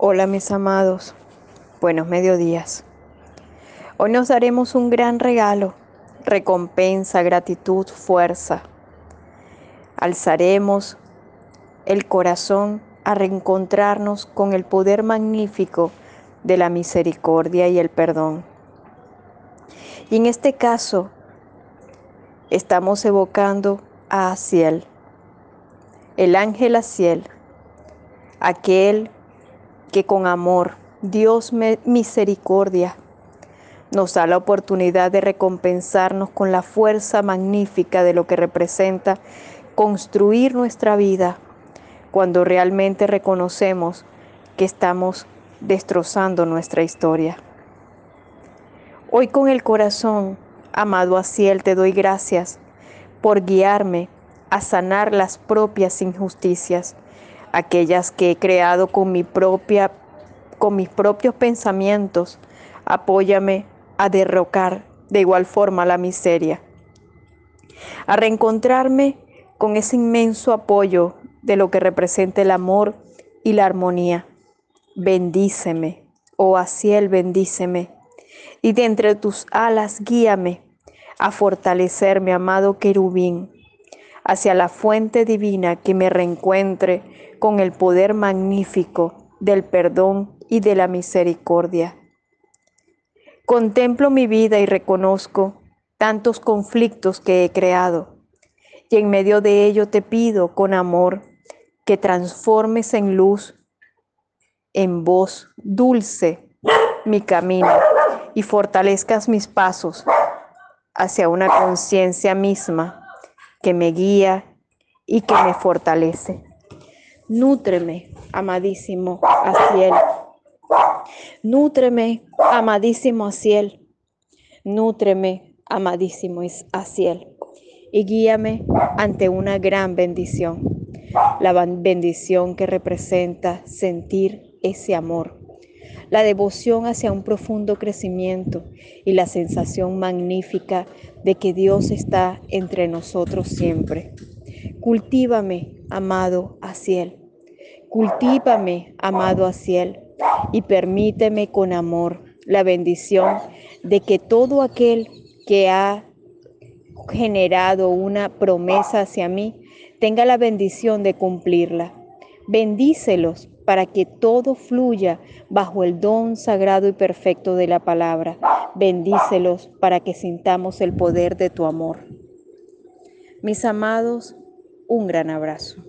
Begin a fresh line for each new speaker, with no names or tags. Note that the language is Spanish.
Hola mis amados, buenos mediodías. Hoy nos daremos un gran regalo, recompensa, gratitud, fuerza. Alzaremos el corazón a reencontrarnos con el poder magnífico de la misericordia y el perdón. Y en este caso estamos evocando a Asiel, el ángel Asiel, aquel que con amor, Dios misericordia, nos da la oportunidad de recompensarnos con la fuerza magnífica de lo que representa construir nuestra vida cuando realmente reconocemos que estamos destrozando nuestra historia. Hoy con el corazón, amado Asiel, te doy gracias por guiarme a sanar las propias injusticias aquellas que he creado con, mi propia, con mis propios pensamientos. Apóyame a derrocar de igual forma la miseria, a reencontrarme con ese inmenso apoyo de lo que representa el amor y la armonía. Bendíceme, oh Asiel, bendíceme, y de entre tus alas guíame a fortalecer mi amado querubín hacia la fuente divina que me reencuentre con el poder magnífico del perdón y de la misericordia. Contemplo mi vida y reconozco tantos conflictos que he creado, y en medio de ello te pido con amor que transformes en luz, en voz dulce mi camino y fortalezcas mis pasos hacia una conciencia misma que me guía y que me fortalece. Nútreme, amadísimo Asiel. Nútreme, amadísimo Asiel. Nútreme, amadísimo Asiel. Y guíame ante una gran bendición. La bendición que representa sentir ese amor. La devoción hacia un profundo crecimiento y la sensación magnífica de que Dios está entre nosotros siempre. Cultívame, amado Asiel. Cultívame, amado Asiel, y permíteme con amor la bendición de que todo aquel que ha generado una promesa hacia mí tenga la bendición de cumplirla. Bendícelos para que todo fluya bajo el don sagrado y perfecto de la palabra. Bendícelos para que sintamos el poder de tu amor. Mis amados, un gran abrazo.